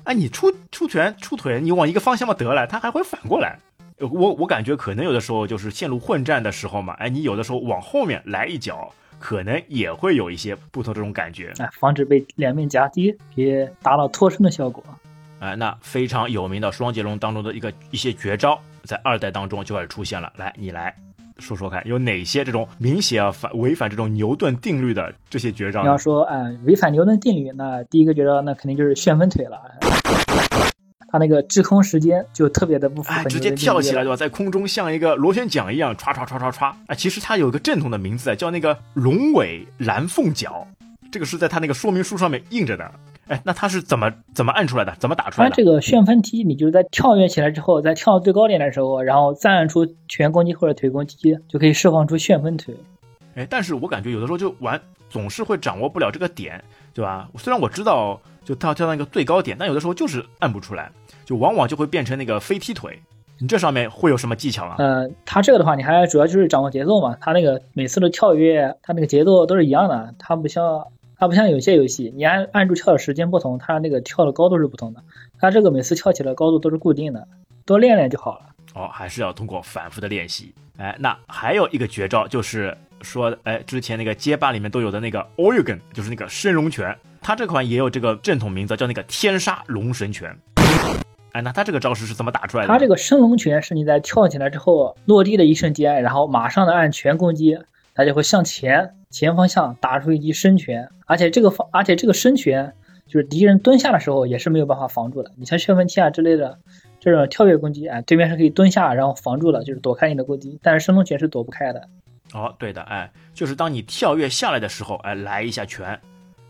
哎，你出出拳出腿，你往一个方向嘛得了，它还会反过来。我我感觉可能有的时候就是陷入混战的时候嘛，哎，你有的时候往后面来一脚。可能也会有一些不同这种感觉，哎，防止被两面夹击，也达到脱身的效果。哎，那非常有名的双截龙当中的一个一些绝招，在二代当中就开始出现了。来，你来说说看，有哪些这种明显啊反违反这种牛顿定律的这些绝招？你要说，哎，违反牛顿定律，那第一个绝招，那肯定就是旋风腿了。他那个滞空时间就特别的不符合，直接跳起来对吧？在空中像一个螺旋桨一样歘歘歘歘歘。哎，其实它有个正统的名字啊，叫那个龙尾蓝凤角，这个是在它那个说明书上面印着的。哎，那它是怎么怎么按出来的？怎么打出来的？它这个旋风踢，你就是在跳跃起来之后，在跳到最高点的时候，然后再按出拳攻击或者腿攻击，就可以释放出旋风腿。哎，但是我感觉有的时候就玩总是会掌握不了这个点，对吧？虽然我知道。就跳跳到那个最高点，但有的时候就是按不出来，就往往就会变成那个飞踢腿。你这上面会有什么技巧啊？呃，它这个的话，你还主要就是掌握节奏嘛。它那个每次的跳跃，它那个节奏都是一样的。它不像它不像有些游戏，你按按住跳的时间不同，它那个跳的高度是不同的。它这个每次跳起来高度都是固定的，多练练就好了。哦，还是要通过反复的练习。哎，那还有一个绝招就是说，哎，之前那个街霸里面都有的那个 Oregon，就是那个升龙拳。他这款也有这个正统名字，叫那个天杀龙神拳。哎，那他这个招式是怎么打出来的？他这个升龙拳是你在跳起来之后落地的一瞬间，然后马上的按拳攻击，他就会向前前方向打出一记升拳。而且这个方，而且这个升拳就是敌人蹲下的时候也是没有办法防住的。你像旋风踢啊之类的这种跳跃攻击，哎，对面是可以蹲下然后防住的，就是躲开你的攻击。但是升龙拳是躲不开的。哦，对的，哎，就是当你跳跃下来的时候，哎，来一下拳。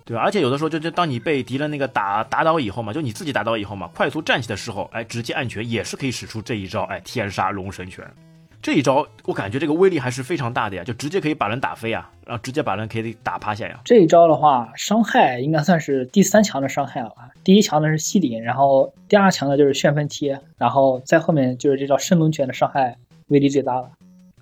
对吧？而且有的时候就就当你被敌人那个打打倒以后嘛，就你自己打倒以后嘛，快速站起的时候，哎，直接按拳也是可以使出这一招，哎，天杀龙神拳，这一招我感觉这个威力还是非常大的呀，就直接可以把人打飞啊，然后直接把人可以打趴下呀。这一招的话，伤害应该算是第三强的伤害了吧？第一强的是吸顶，然后第二强的就是旋风踢，然后在后面就是这招圣龙拳的伤害威力最大了。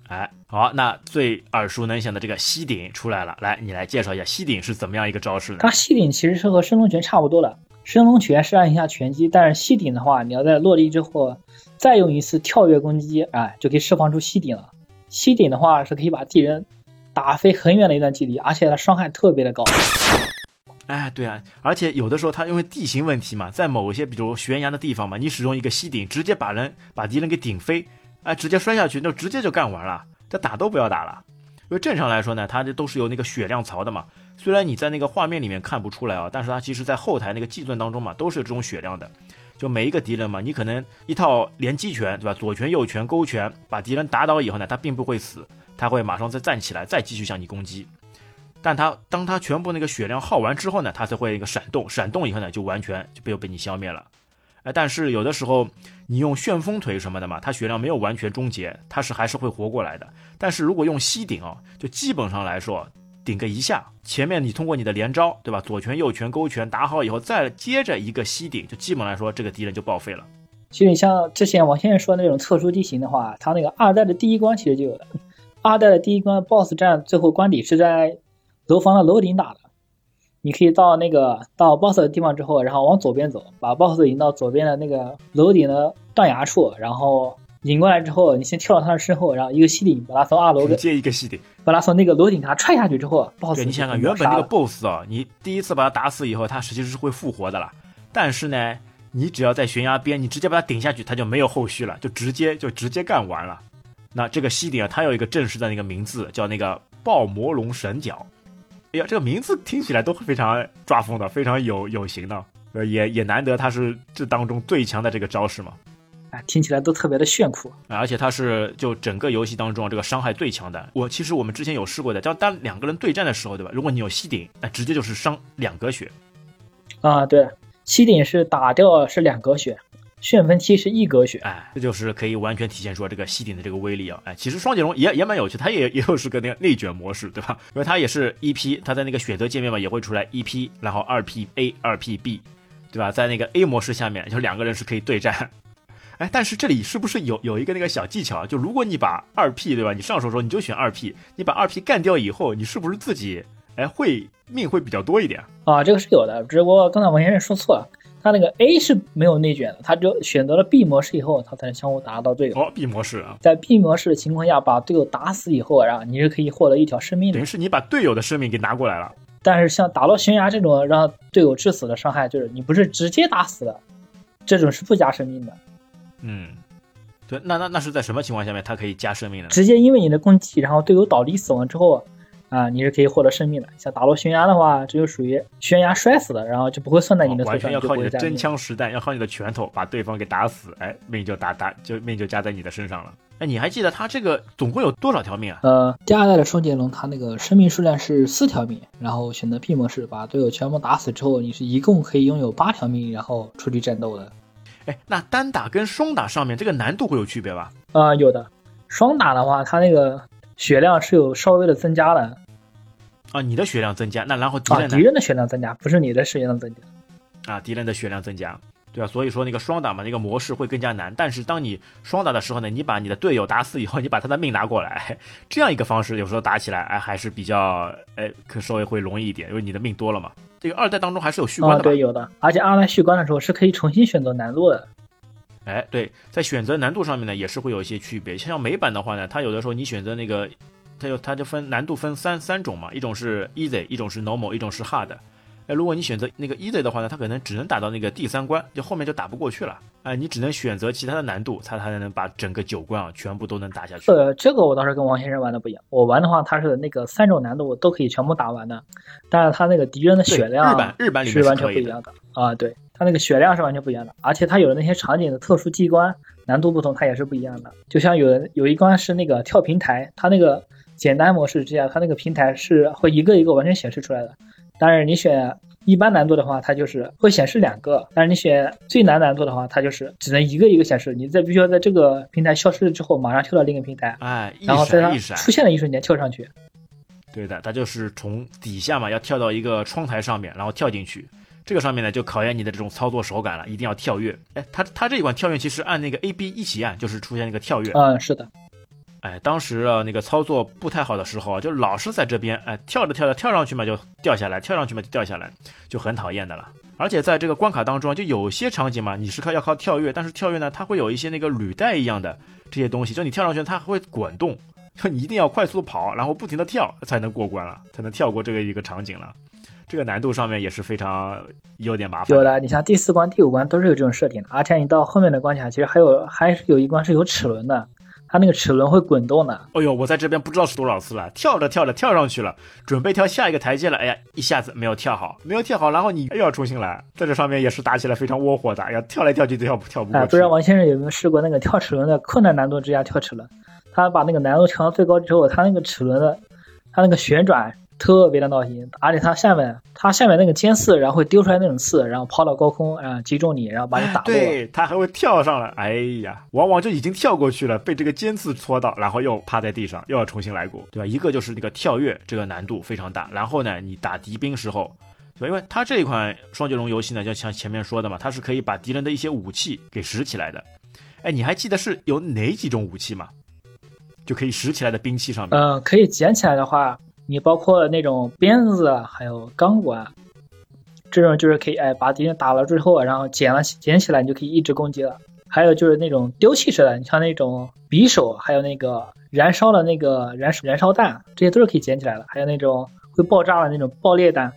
哎，好，那最耳熟能详的这个吸顶出来了，来，你来介绍一下吸顶是怎么样一个招式呢？它吸顶其实是和升龙拳差不多的，升龙拳是按一下拳击，但是吸顶的话，你要在落地之后再用一次跳跃攻击，哎，就可以释放出吸顶了。吸顶的话是可以把敌人打飞很远的一段距离，而且它伤害特别的高。哎，对啊，而且有的时候它因为地形问题嘛，在某一些比如悬崖的地方嘛，你使用一个吸顶，直接把人把敌人给顶飞。哎，直接摔下去，那直接就干完了，这打都不要打了。因为正常来说呢，它这都是有那个血量槽的嘛。虽然你在那个画面里面看不出来啊，但是它其实在后台那个计算当中嘛，都是有这种血量的。就每一个敌人嘛，你可能一套连击拳，对吧？左拳、右拳、勾拳，把敌人打倒以后呢，他并不会死，他会马上再站起来，再继续向你攻击。但他当他全部那个血量耗完之后呢，他才会一个闪动，闪动以后呢，就完全就被被你消灭了。哎，但是有的时候你用旋风腿什么的嘛，它血量没有完全终结，它是还是会活过来的。但是如果用吸顶哦，就基本上来说，顶个一下，前面你通过你的连招，对吧？左拳、右拳、勾拳打好以后，再接着一个吸顶，就基本来说这个敌人就报废了。其实你像之前王先生说那种特殊地形的话，他那个二代的第一关其实就有了。二代的第一关 BOSS 战最后关底是在楼房的楼顶打的。你可以到那个到 boss 的地方之后，然后往左边走，把 boss 引到左边的那个楼顶的断崖处，然后引过来之后，你先跳到他的身后，然后一个吸顶把他从二楼接一个吸顶，把他从那个楼顶他踹下去之后，boss 对你想想，原本那个 boss 啊，你第一次把他打死以后，他实际是会复活的了。但是呢，你只要在悬崖边，你直接把他顶下去，他就没有后续了，就直接就直接干完了。那这个吸顶啊，它有一个正式的那个名字，叫那个暴魔龙神脚。哎呀，这个名字听起来都非常抓风的，非常有有型的，呃，也也难得他是这当中最强的这个招式嘛，哎，听起来都特别的炫酷，而且他是就整个游戏当中这个伤害最强的。我其实我们之前有试过的，当当两个人对战的时候，对吧？如果你有吸顶，那直接就是伤两格血。啊，对，吸顶是打掉是两格血，旋风七是一格血，哎，这就是可以完全体现出这个吸顶的这个威力啊！哎，其实双截龙也也蛮有趣，它也也有是个那个内卷模式，对吧？因为它也是一 P，它在那个选择界面嘛也会出来一 P，然后二 P A 二 P B，对吧？在那个 A 模式下面，就两个人是可以对战。哎，但是这里是不是有有一个那个小技巧？就如果你把二 P 对吧？你上手时候你就选二 P，你把二 P 干掉以后，你是不是自己哎会命会比较多一点啊？这个是有的，只不过刚才王先生说错了，他那个 A 是没有内卷的，他只有选择了 B 模式以后，他才能相互打到队友。哦，B 模式啊，在 B 模式的情况下，把队友打死以后，然后你是可以获得一条生命的，等于是你把队友的生命给拿过来了。但是像打落悬崖这种让队友致死的伤害，就是你不是直接打死的，这种是不加生命的。嗯。对，那那那是在什么情况下面，它可以加生命的？直接因为你的攻击，然后队友倒地死亡之后，啊，你是可以获得生命的。像打落悬崖的话，这就属于悬崖摔死的，然后就不会算在你的头上。完全要靠你的真枪实弹，要靠你的拳头把对方给打死，哎，命就打打就命就加在你的身上了。哎，你还记得他这个总共有多少条命啊？呃，第二代的双截龙，它那个生命数量是四条命，然后选择 P 模式，把队友全部打死之后，你是一共可以拥有八条命，然后出去战斗的。哎，那单打跟双打上面这个难度会有区别吧？啊，有的。双打的话，它那个血量是有稍微的增加的。啊，你的血量增加，那然后敌人敌人的血量增加，不是你的血量增加。啊，敌人的血量增加，对啊，所以说那个双打嘛，那个模式会更加难。但是当你双打的时候呢，你把你的队友打死以后，你把他的命拿过来，这样一个方式，有时候打起来哎还是比较哎可稍微会容易一点，因为你的命多了嘛。这个二代当中还是有续关的，对，有的。而且二代续关的时候是可以重新选择难度的。哎，对，在选择难度上面呢，也是会有一些区别。像美版的话呢，它有的时候你选择那个，它就它就分难度分三三种嘛，一种是 easy，一种是 normal，一种是 hard。哎，如果你选择那个 easy 的话呢，它可能只能打到那个第三关，就后面就打不过去了。哎，你只能选择其他的难度，它才能把整个九关啊全部都能打下去。呃，这个我倒是跟王先生玩的不一样，我玩的话，它是那个三种难度都可以全部打完的，但是它那个敌人的血量日版日版里是完全不一样的啊，对。它那个血量是完全不一样的，而且它有的那些场景的特殊机关难度不同，它也是不一样的。就像有有一关是那个跳平台，它那个简单模式之下，它那个平台是会一个一个完全显示出来的。但是你选一般难度的话，它就是会显示两个；但是你选最难难度的话，它就是只能一个一个显示。你在必须要在这个平台消失了之后，马上跳到另一个平台，哎，然后在它出现的一瞬间跳上去。对的，它就是从底下嘛，要跳到一个窗台上面，然后跳进去。这个上面呢，就考验你的这种操作手感了，一定要跳跃。哎，它它这一款跳跃其实按那个 A B 一起按，就是出现那个跳跃。嗯，是的。哎，当时啊那个操作不太好的时候啊，就老是在这边哎跳着跳着跳上去嘛就掉下来，跳上去嘛就掉下来，就很讨厌的了。而且在这个关卡当中，就有些场景嘛，你是靠要靠跳跃，但是跳跃呢，它会有一些那个履带一样的这些东西，就你跳上去它还会滚动，就你一定要快速跑，然后不停的跳才能过关了，才能跳过这个一个场景了。这个难度上面也是非常有点麻烦。有的，你像第四关、第五关都是有这种设定的，而且你到后面的关卡，其实还有还是有一关是有齿轮的，它那个齿轮会滚动的。哎呦，我在这边不知道是多少次了，跳着跳着跳上去了，准备跳下一个台阶了，哎呀，一下子没有跳好，没有跳好，然后你又要重新来，在这上面也是打起来非常窝火的，要跳来跳去都跳跳不过去。不知道王先生有没有试过那个跳齿轮的困难难度之下跳齿轮？他把那个难度调到最高之后，他那个齿轮的，他那个旋转。特别的闹心，而且它下面，它下面那个尖刺，然后会丢出来那种刺，然后抛到高空，然后击中你，然后把你打落。对，它还会跳上来，哎呀，往往就已经跳过去了，被这个尖刺戳到，然后又趴在地上，又要重新来过，对吧？一个就是那个跳跃，这个难度非常大。然后呢，你打敌兵时候，对吧？因为它这一款双截龙游戏呢，就像前面说的嘛，它是可以把敌人的一些武器给拾起来的。哎，你还记得是有哪几种武器吗？就可以拾起来的兵器上面？嗯，可以捡起来的话。你包括那种鞭子，还有钢管，这种就是可以哎把敌人打了之后，然后捡了捡起来，你就可以一直攻击了。还有就是那种丢弃式的，你像那种匕首，还有那个燃烧的那个燃燃烧弹，这些都是可以捡起来的。还有那种会爆炸的那种爆裂弹。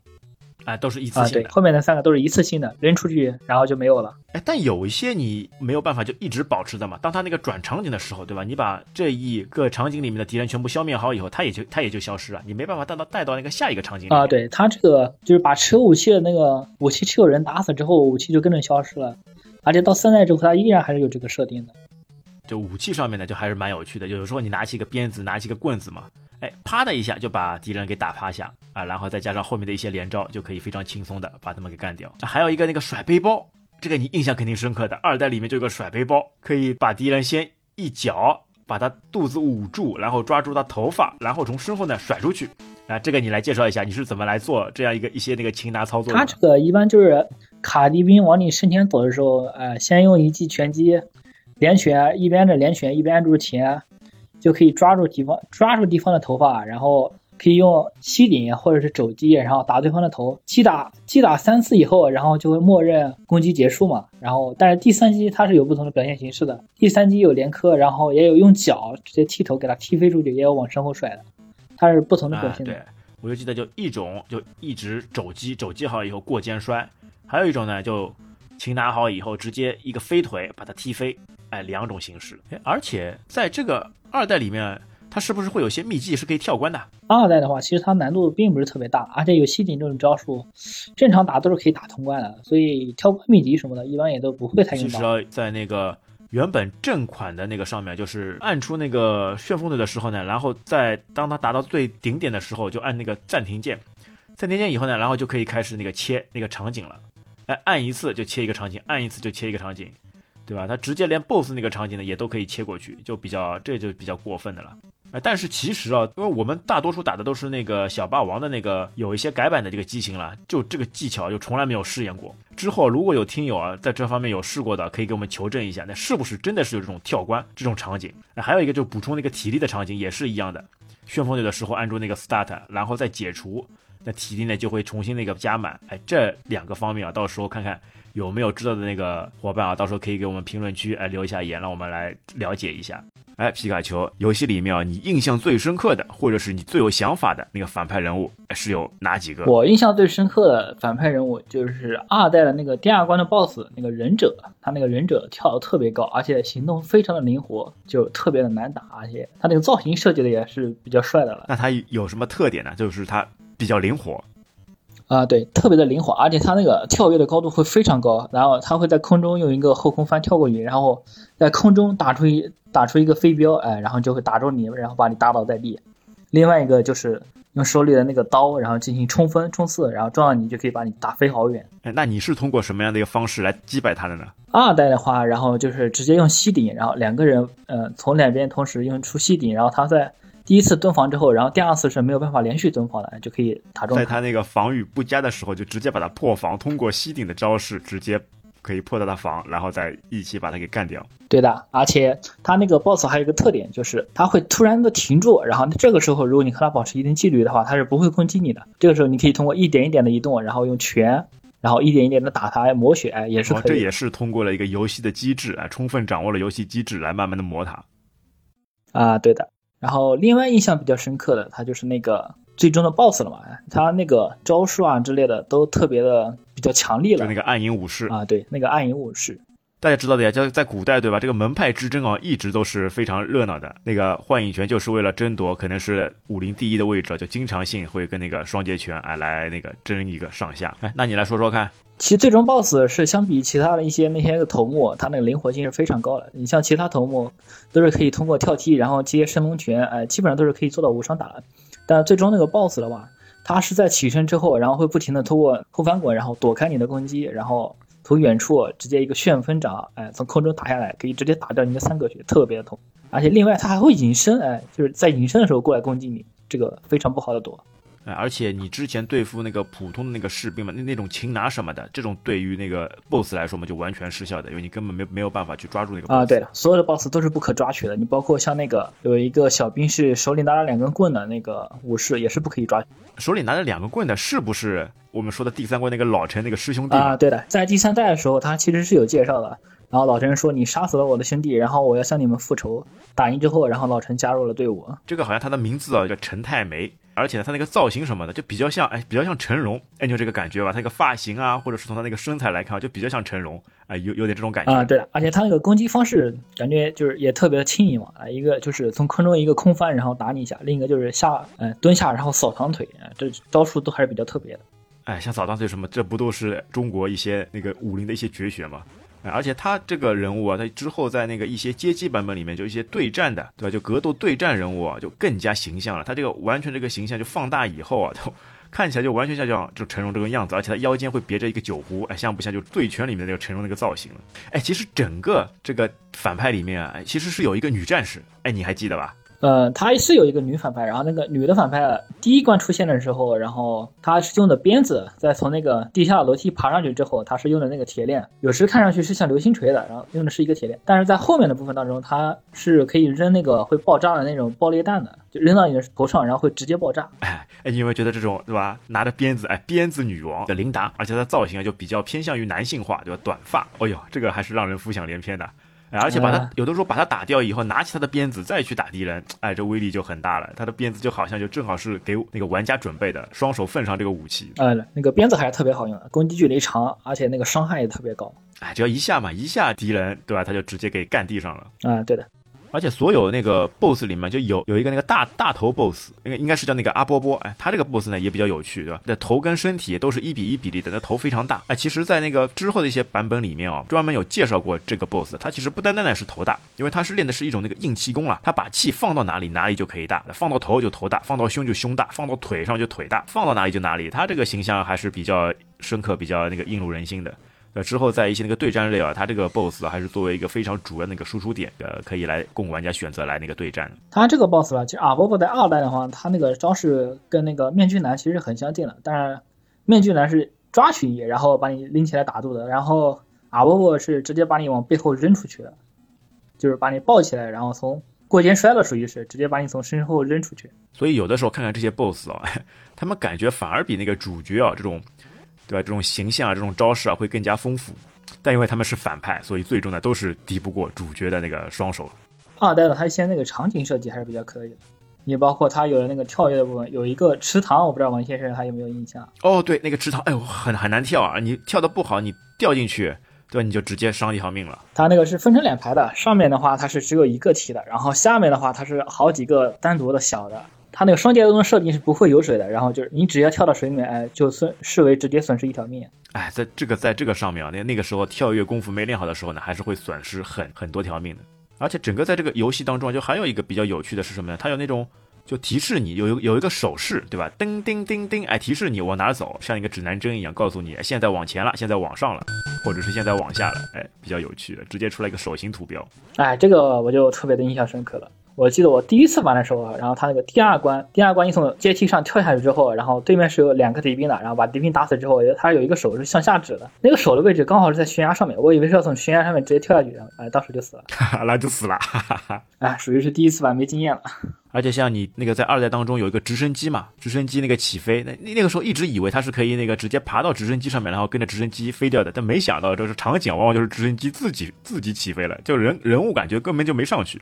哎，都是一次性的。对，后面的三个都是一次性的，扔出去然后就没有了。哎，但有一些你没有办法就一直保持的嘛。当他那个转场景的时候，对吧？你把这一个场景里面的敌人全部消灭好以后，他也就他也就消失了，你没办法带到带到那个下一个场景。啊，对他这个就是把持有武器的那个武器持有人打死之后，武器就跟着消失了。而且到三代之后，它依然还是有这个设定的。就武器上面呢，就还是蛮有趣的。有时候你拿起一个鞭子，拿起一个棍子嘛。哎，啪的一下就把敌人给打趴下啊，然后再加上后面的一些连招，就可以非常轻松的把他们给干掉。还有一个那个甩背包，这个你印象肯定深刻的。二代里面就有个甩背包，可以把敌人先一脚把他肚子捂住，然后抓住他头发，然后从身后呢甩出去。啊，这个你来介绍一下，你是怎么来做这样一个一些那个擒拿操作？他这个一般就是卡敌兵往你身前走的时候，呃，先用一记拳击连拳，一边的连拳一边按住前，就可以抓住敌方抓住敌方的头发，然后可以用膝顶或者是肘击，然后打对方的头。击打击打三次以后，然后就会默认攻击结束嘛。然后但是第三击它是有不同的表现形式的，第三击有连磕，然后也有用脚直接踢头给他踢飞出去，也有往身后甩的。它是不同的表现。对，我就记得就一种就一直肘击，肘击好以后过肩摔；还有一种呢，就擒拿好以后直接一个飞腿把它踢飞。哎，两种形式。哎，而且在这个二代里面，它是不是会有些秘技是可以跳关的？二代的话，其实它难度并不是特别大，而且有吸顶这种招数，正常打都是可以打通关的。所以跳关秘籍什么的，一般也都不会太用到。其实，在那个。原本正款的那个上面，就是按出那个旋风腿的时候呢，然后在当它达到最顶点的时候，就按那个暂停键，暂停键以后呢，然后就可以开始那个切那个场景了。哎，按一次就切一个场景，按一次就切一个场景，对吧？它直接连 BOSS 那个场景呢也都可以切过去，就比较这就比较过分的了。哎，但是其实啊，因为我们大多数打的都是那个小霸王的那个有一些改版的这个机型了，就这个技巧就从来没有试验过。之后如果有听友啊在这方面有试过的，可以给我们求证一下，那是不是真的是有这种跳关这种场景？那还有一个就补充那个体力的场景也是一样的，旋风队的时候按住那个 start，然后再解除，那体力呢就会重新那个加满。哎，这两个方面啊，到时候看看有没有知道的那个伙伴啊，到时候可以给我们评论区哎留一下言，让我们来了解一下。哎，皮卡丘游戏里面啊，你印象最深刻的，或者是你最有想法的那个反派人物是有哪几个？我印象最深刻的反派人物就是二代的那个第二关的 BOSS 那个忍者，他那个忍者跳得特别高，而且行动非常的灵活，就特别的难打，而且他那个造型设计的也是比较帅的了。那他有什么特点呢？就是他比较灵活。啊，对，特别的灵活，而且它那个跳跃的高度会非常高，然后它会在空中用一个后空翻跳过去，然后在空中打出一打出一个飞镖，哎，然后就会打中你，然后把你打倒在地。另外一个就是用手里的那个刀，然后进行冲锋冲刺，然后撞到你就可以把你打飞好远。哎，那你是通过什么样的一个方式来击败它的呢？二代的话，然后就是直接用吸顶，然后两个人，呃，从两边同时用出吸顶，然后他在。第一次蹲防之后，然后第二次是没有办法连续蹲防的，就可以打中。在他那个防御不佳的时候，就直接把他破防，通过吸顶的招式直接可以破到他防，然后再一起把他给干掉。对的，而且他那个 BOSS 还有一个特点，就是他会突然的停住，然后这个时候如果你和他保持一定距离的话，他是不会攻击你的。这个时候你可以通过一点一点的移动，然后用拳，然后一点一点的打他磨血，也是可以。这也是通过了一个游戏的机制啊，充分掌握了游戏机制来慢慢的磨他。啊，对的。然后另外印象比较深刻的，他就是那个最终的 BOSS 了嘛，他那个招数啊之类的都特别的比较强力了。就那个暗影武士啊，对，那个暗影武士，大家知道的呀，就在古代对吧？这个门派之争啊，一直都是非常热闹的。那个幻影拳就是为了争夺可能是武林第一的位置，就经常性会跟那个双截拳啊来那个争一个上下。哎，那你来说说看。其实最终 BOSS 是相比其他的一些那些头目，他那个灵活性是非常高的。你像其他头目都是可以通过跳踢，然后接升龙拳，哎，基本上都是可以做到无伤打的。但最终那个 BOSS 的话，他是在起身之后，然后会不停的通过后翻滚，然后躲开你的攻击，然后从远处直接一个旋风掌，哎，从空中打下来，可以直接打掉你的三个血，特别的痛。而且另外他还会隐身，哎，就是在隐身的时候过来攻击你，这个非常不好的躲。而且你之前对付那个普通的那个士兵嘛，那那种擒拿什么的，这种对于那个 boss 来说嘛，就完全失效的，因为你根本没没有办法去抓住那个。啊，对了，所有的 boss 都是不可抓取的，你包括像那个有一个小兵是手里拿着两根棍的那个武士，也是不可以抓。手里拿着两个棍的，是不是我们说的第三关那个老陈那个师兄弟啊？对的，在第三代的时候，他其实是有介绍的。然后老陈说：“你杀死了我的兄弟，然后我要向你们复仇。”打赢之后，然后老陈加入了队伍。这个好像他的名字啊叫陈太梅。而且呢，他那个造型什么的，就比较像，哎，比较像成龙，哎，就这个感觉吧？他那个发型啊，或者是从他那个身材来看，就比较像成龙，哎，有有点这种感觉啊。对而且他那个攻击方式，感觉就是也特别的轻盈嘛，啊，一个就是从空中一个空翻，然后打你一下；另一个就是下，嗯，蹲下然后扫堂腿，啊这招数都还是比较特别的。哎，像扫堂腿什么，这不都是中国一些那个武林的一些绝学吗？而且他这个人物啊，他之后在那个一些街机版本里面，就一些对战的，对吧？就格斗对战人物啊，就更加形象了。他这个完全这个形象就放大以后啊，就 看起来就完全像像就成龙这个样子，而且他腰间会别着一个酒壶，哎，像不像就《醉拳》里面那个成龙那个造型了？哎，其实整个这个反派里面啊，其实是有一个女战士，哎，你还记得吧？呃，他是有一个女反派，然后那个女的反派第一关出现的时候，然后她是用的鞭子，在从那个地下楼梯爬上去之后，她是用的那个铁链，有时看上去是像流星锤的，然后用的是一个铁链，但是在后面的部分当中，她是可以扔那个会爆炸的那种爆裂弹的，就扔到你的头上，然后会直接爆炸。哎 哎，你有没有觉得这种对吧？拿着鞭子，哎，鞭子女王的琳达，而且她造型啊就比较偏向于男性化，对吧？短发，哦呦，这个还是让人浮想联翩的。哎，而且把他有的时候把他打掉以后，拿起他的鞭子再去打敌人，哎，这威力就很大了。他的鞭子就好像就正好是给那个玩家准备的，双手奉上这个武器。呃，那个鞭子还是特别好用的，攻击距离长，而且那个伤害也特别高。哎，只要一下嘛，一下敌人，对吧？他就直接给干地上了。啊，对的。而且所有那个 BOSS 里面就有有一个那个大大头 BOSS，应该应该是叫那个阿波波，哎，他这个 BOSS 呢也比较有趣，对吧？那头跟身体都是一比一比例的，那头非常大，哎，其实，在那个之后的一些版本里面哦，专门有介绍过这个 BOSS，他其实不单单的是头大，因为他是练的是一种那个硬气功了，他把气放到哪里哪里就可以大，放到头就头大，放到胸就胸大，放到腿上就腿大，放到哪里就哪里，他这个形象还是比较深刻，比较那个映入人心的。呃，之后在一些那个对战类啊，它这个 BOSS 还是作为一个非常主要的那个输出点，呃，可以来供玩家选择来那个对战。它这个 BOSS 吧，其实阿波波在二代的话，它那个招式跟那个面具男其实很相近的，但是面具男是抓取你，然后把你拎起来打肚的，然后阿波波是直接把你往背后扔出去的，就是把你抱起来，然后从过肩摔了，属于是直接把你从身后扔出去。所以有的时候看看这些 BOSS 啊，他们感觉反而比那个主角啊这种。对吧？这种形象啊，这种招式啊，会更加丰富。但因为他们是反派，所以最终呢，都是敌不过主角的那个双手。二代的它一些那个场景设计还是比较可以的。你包括它有的那个跳跃的部分，有一个池塘，我不知道王先生还有没有印象？哦，对，那个池塘，哎呦，很很难跳啊！你跳的不好，你掉进去，对吧？你就直接伤一条命了。它那个是分成两排的，上面的话它是只有一个梯的，然后下面的话它是好几个单独的小的。它那个双节动的设定是不会有水的，然后就是你只要跳到水里面，哎，就损视为直接损失一条命。哎，在这个在这个上面啊，那那个时候跳跃功夫没练好的时候呢，还是会损失很很多条命的。而且整个在这个游戏当中，就还有一个比较有趣的是什么呢？它有那种就提示你有有一个手势，对吧？叮叮叮叮，哎，提示你往哪走，像一个指南针一样，告诉你现在往前了，现在往上了，或者是现在往下了，哎，比较有趣的，直接出来一个手型图标。哎，这个我就特别的印象深刻了。我记得我第一次玩的时候，然后他那个第二关，第二关你从阶梯上跳下去之后，然后对面是有两个敌兵的，然后把敌兵打死之后，他有一个手是向下指的，那个手的位置刚好是在悬崖上面，我以为是要从悬崖上面直接跳下去，然后哎，当时就死了，那就死了，哈哈哎，属于是第一次玩没经验了。而且像你那个在二代当中有一个直升机嘛，直升机那个起飞，那那个时候一直以为它是可以那个直接爬到直升机上面，然后跟着直升机飞掉的，但没想到这是场景往往就是直升机自己自己起飞了，就人人物感觉根本就没上去。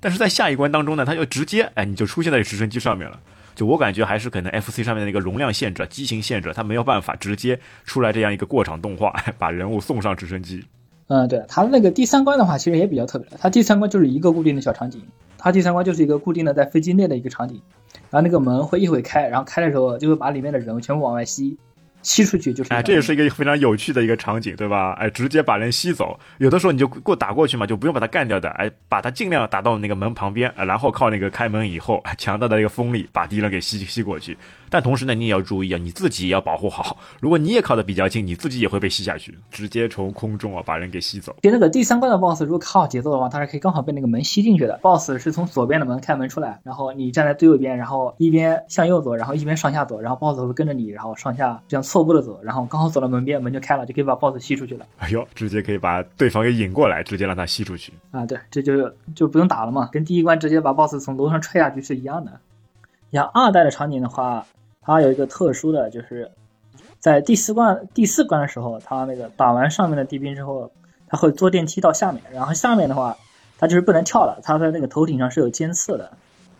但是在下一关当中呢，它就直接哎你就出现在直升机上面了，就我感觉还是可能 FC 上面的那个容量限制、机型限制，它没有办法直接出来这样一个过场动画，把人物送上直升机。嗯，对，它那个第三关的话其实也比较特别，它第三关就是一个固定的小场景。它第三关就是一个固定的在飞机内的一个场景，然后那个门会一会开，然后开的时候就会把里面的人全部往外吸，吸出去就是。哎，这也是一个非常有趣的一个场景，对吧？哎，直接把人吸走，有的时候你就过打过去嘛，就不用把他干掉的，哎，把他尽量打到那个门旁边，然后靠那个开门以后强大的一个风力把敌人给吸吸过去。但同时呢，你也要注意啊，你自己也要保护好。如果你也靠得比较近，你自己也会被吸下去，直接从空中啊把人给吸走。其实那个第三关的 BOSS，如果卡好节奏的话，它是可以刚好被那个门吸进去的。BOSS 是从左边的门开门出来，然后你站在最右边，然后一边向右走，然后一边上下走，然后 BOSS 会跟着你，然后上下这样错步的走，然后刚好走到门边，门就开了，就可以把 BOSS 吸出去了。哎呦，直接可以把对方给引过来，直接让他吸出去。啊，对，这就就不用打了嘛，跟第一关直接把 BOSS 从楼上踹下去是一样的。像二代的场景的话。它有一个特殊的，就是在第四关第四关的时候，它那个打完上面的地兵之后，它会坐电梯到下面，然后下面的话，它就是不能跳了，它在那个头顶上是有尖刺的，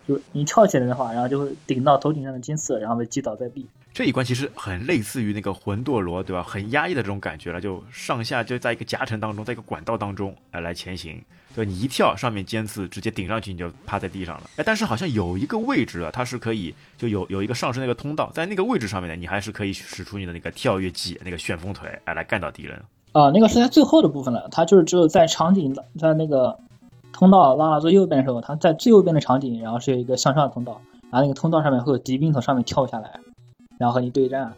就你跳起来的话，然后就会顶到头顶上的尖刺，然后被击倒在地。这一关其实很类似于那个魂斗罗，对吧？很压抑的这种感觉了，就上下就在一个夹层当中，在一个管道当中来来前行。对，你一跳，上面尖刺直接顶上去，你就趴在地上了。哎，但是好像有一个位置啊，它是可以就有有一个上升那个通道，在那个位置上面呢，你还是可以使出你的那个跳跃技，那个旋风腿，哎，来干倒敌人。啊，那个是在最后的部分了，它就是只有在场景在那个通道拉到最右边的时候，它在最右边的场景，然后是有一个向上的通道，然后那个通道上面会有敌兵从上面跳下来。然后和你对战。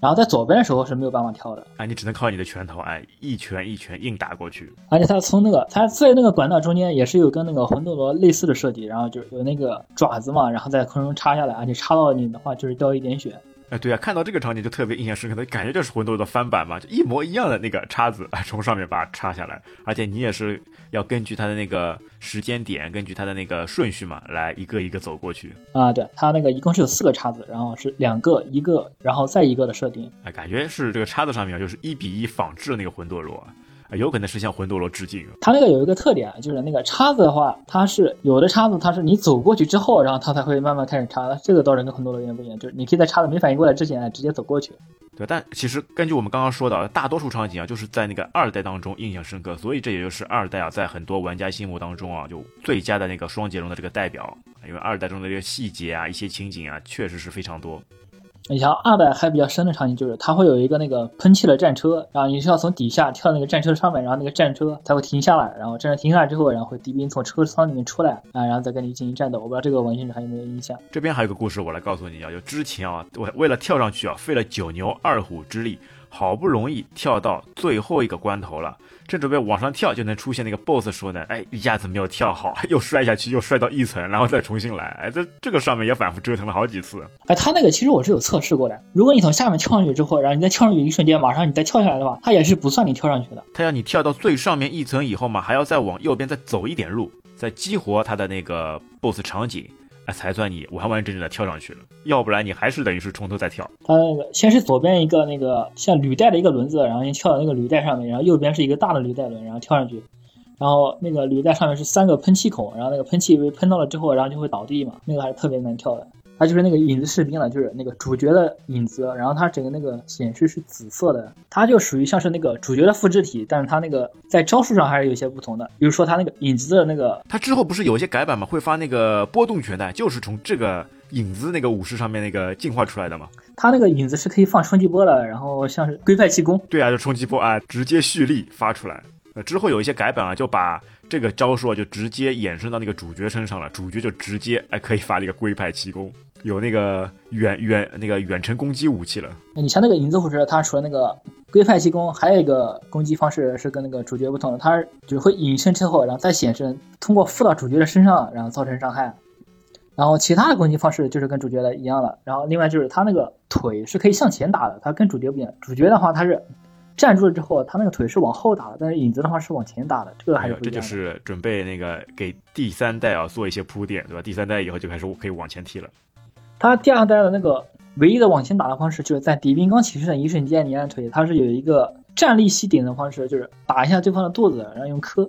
然后在左边的时候是没有办法跳的，哎，你只能靠你的拳头，哎，一拳一拳硬打过去。而且它从那个，它在那个管道中间也是有跟那个魂斗罗类似的设计，然后就有那个爪子嘛，然后在空中插下来，而且插到你的话就是掉一点血。哎，对啊，看到这个场景就特别印象深刻，的感觉就是魂斗罗的翻版嘛，就一模一样的那个叉子，从上面把它插下来，而且你也是要根据它的那个时间点，根据它的那个顺序嘛，来一个一个走过去。啊，对，它那个一共是有四个叉子，然后是两个、一个，然后再一个的设定。哎，感觉是这个叉子上面就是一比一仿制的那个魂斗罗。有可能是向魂斗罗致敬。它那个有一个特点，就是那个叉子的话，它是有的叉子，它是你走过去之后，然后它才会慢慢开始插。这个倒是跟魂斗罗有点不一样，就是你可以在叉子没反应过来之前直接走过去。对，但其实根据我们刚刚说的，大多数场景啊，就是在那个二代当中印象深刻，所以这也就是二代啊，在很多玩家心目当中啊，就最佳的那个双截龙的这个代表。因为二代中的这个细节啊，一些情景啊，确实是非常多。你像二代还比较深的场景，就是它会有一个那个喷气的战车，然后你是要从底下跳那个战车上面，然后那个战车才会停下来，然后战车停下来之后，然后会敌兵从车舱里面出来啊，然后再跟你进行战斗。我不知道这个王先生还有没有印象？这边还有个故事，我来告诉你啊，就之前啊，我为了跳上去啊，费了九牛二虎之力。好不容易跳到最后一个关头了，正准备往上跳，就能出现那个 boss 说呢，哎，一下子没有跳好，又摔下去，又摔到一层，然后再重新来，哎，在这个上面也反复折腾了好几次。哎，他那个其实我是有测试过的，如果你从下面跳上去之后，然后你再跳上去一瞬间，马上你再跳下来的话，它也是不算你跳上去的。它要你跳到最上面一层以后嘛，还要再往右边再走一点路，再激活它的那个 boss 场景。哎，才算你完完整整的跳上去了，要不然你还是等于是从头再跳。它那个先是左边一个那个像履带的一个轮子，然后先跳到那个履带上面，然后右边是一个大的履带轮，然后跳上去，然后那个履带上面是三个喷气孔，然后那个喷气被喷到了之后，然后就会倒地嘛，那个还是特别难跳的。它就是那个影子士兵了，就是那个主角的影子，然后它整个那个显示是紫色的，它就属于像是那个主角的复制体，但是它那个在招数上还是有些不同的，比如说它那个影子的那个，它之后不是有一些改版吗？会发那个波动拳的，就是从这个影子那个武士上面那个进化出来的嘛？它那个影子是可以放冲击波的，然后像是龟派气功，对啊，就冲击波啊，直接蓄力发出来。呃，之后有一些改版啊，就把这个招数就直接衍生到那个主角身上了，主角就直接哎可以发那个龟派气功。有那个远远那个远程攻击武器了。你像那个影子护士，它除了那个规范气功，还有一个攻击方式是跟那个主角不同的，它只会隐身之后，然后再显身，通过附到主角的身上，然后造成伤害。然后其他的攻击方式就是跟主角的一样了。然后另外就是他那个腿是可以向前打的，他跟主角不一样。主角的话他是站住了之后，他那个腿是往后打的，但是影子的话是往前打的，这个还有这就是准备那个给第三代啊做一些铺垫，对吧？第三代以后就开始可以往前踢了。它第二代的那个唯一的往前打的方式，就是在敌兵刚起身的一瞬间，你按腿，它是有一个站立吸顶的方式，就是打一下对方的肚子，然后用磕，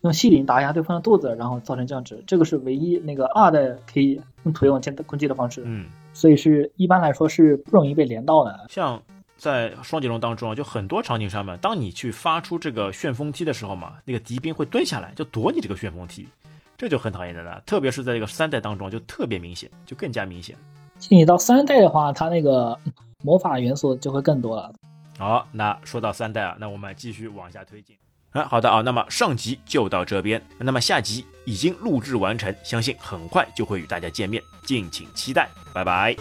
用吸顶打一下对方的肚子，然后造成降职。这个是唯一那个二代可以用腿往前攻击的方式。嗯，所以是一般来说是不容易被连到的。像在双截龙当中啊，就很多场景上面，当你去发出这个旋风踢的时候嘛，那个敌兵会蹲下来就躲你这个旋风踢。这就很讨厌的了，特别是在这个三代当中就特别明显，就更加明显。你到三代的话，它那个魔法元素就会更多了。好，那说到三代啊，那我们继续往下推进。啊，好的啊，那么上集就到这边，那么下集已经录制完成，相信很快就会与大家见面，敬请期待，拜拜。